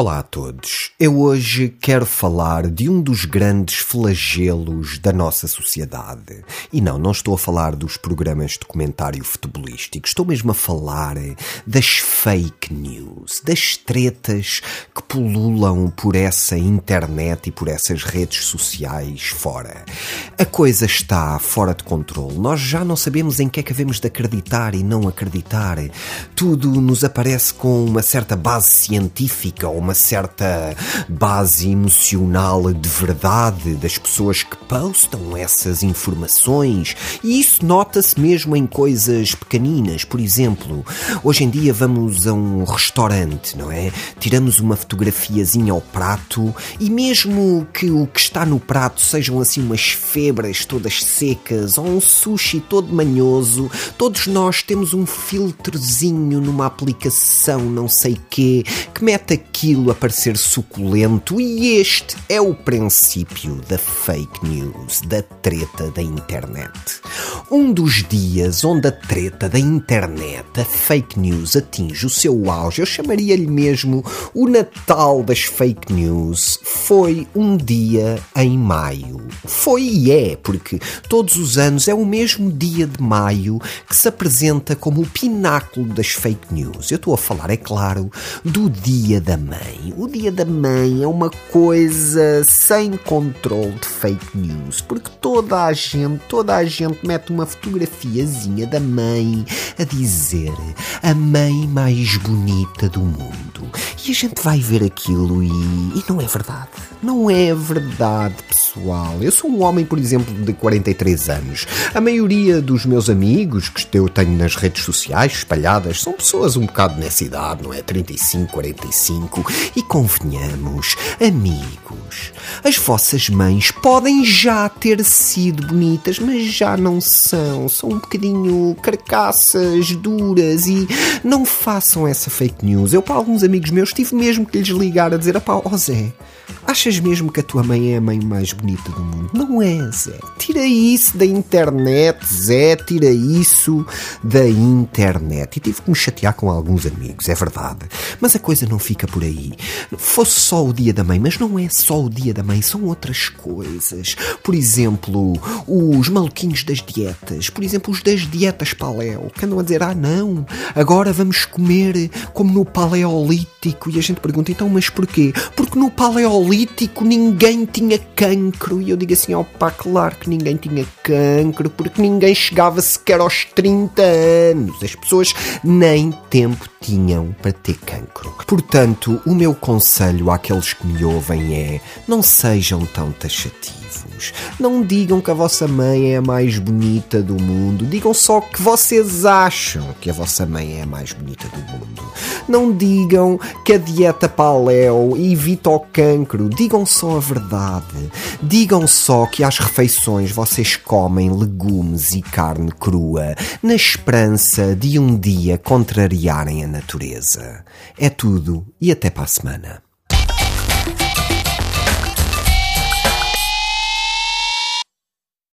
Olá a todos. Eu hoje quero falar de um dos grandes flagelos da nossa sociedade. E não, não estou a falar dos programas de comentário futebolístico, estou mesmo a falar das fake news, das tretas que pululam por essa internet e por essas redes sociais fora. A coisa está fora de controle. Nós já não sabemos em que é que havemos de acreditar e não acreditar. Tudo nos aparece com uma certa base científica uma certa base emocional de verdade das pessoas que postam essas informações e isso nota-se mesmo em coisas pequeninas. Por exemplo, hoje em dia vamos a um restaurante, não é? Tiramos uma fotografiazinha ao prato e mesmo que o que está no prato sejam assim umas febras todas secas ou um sushi todo manhoso, todos nós temos um filtrozinho numa aplicação, não sei quê, que mete aqui aquilo a parecer suculento, e este é o princípio da fake news, da treta da internet. Um dos dias onde a treta da internet, a fake news, atinge o seu auge, eu chamaria-lhe mesmo o Natal das fake news, foi um dia em maio. Foi e é, porque todos os anos é o mesmo dia de maio que se apresenta como o pináculo das fake news. Eu estou a falar, é claro, do Dia da Mãe. O dia da mãe é uma coisa sem controle de fake news, porque toda a gente, toda a gente mete uma fotografiazinha da mãe a dizer a mãe mais bonita do mundo. E a gente vai ver aquilo e, e não é verdade. Não é verdade, pessoal. Eu sou um homem, por exemplo, de 43 anos. A maioria dos meus amigos que eu tenho nas redes sociais espalhadas são pessoas um bocado nessa idade, não é? 35, 45. E convenhamos, amigos, as vossas mães podem já ter sido bonitas, mas já não são. São um bocadinho carcaças duras e não façam essa fake news. Eu, para alguns amigos meus, tive mesmo que lhes ligar a dizer: pá, ó Zé, achas mesmo que a tua mãe é a mãe mais bonita do mundo? Não é, Zé. Tira isso da internet, Zé, tira isso da internet. E tive que me chatear com alguns amigos, é verdade. Mas a coisa não fica por aí. Fosse só o dia da mãe, mas não é só o dia da mãe, são outras coisas. Por exemplo, os maluquinhos das dietas. Por exemplo, os das dietas paleo, que andam a dizer: ah, não, agora vamos comer como no paleolítico. E a gente pergunta: então, mas porquê? Porque no paleolítico ninguém tinha cancro. E eu digo assim: opá, claro que ninguém tinha cancro, porque ninguém chegava sequer aos 30 anos. As pessoas nem tempo tinham para ter cancro. Portanto, o meu conselho àqueles que me ouvem é: não sejam tão taxativos. Não digam que a vossa mãe é a mais bonita do mundo. Digam só que vocês acham que a vossa mãe é a mais bonita do mundo. Não digam que a dieta paleo evita o cancro. Digam só a verdade. Digam só que às refeições vocês comem legumes e carne crua, na esperança de um dia contrariarem a natureza. É tudo e até para a semana.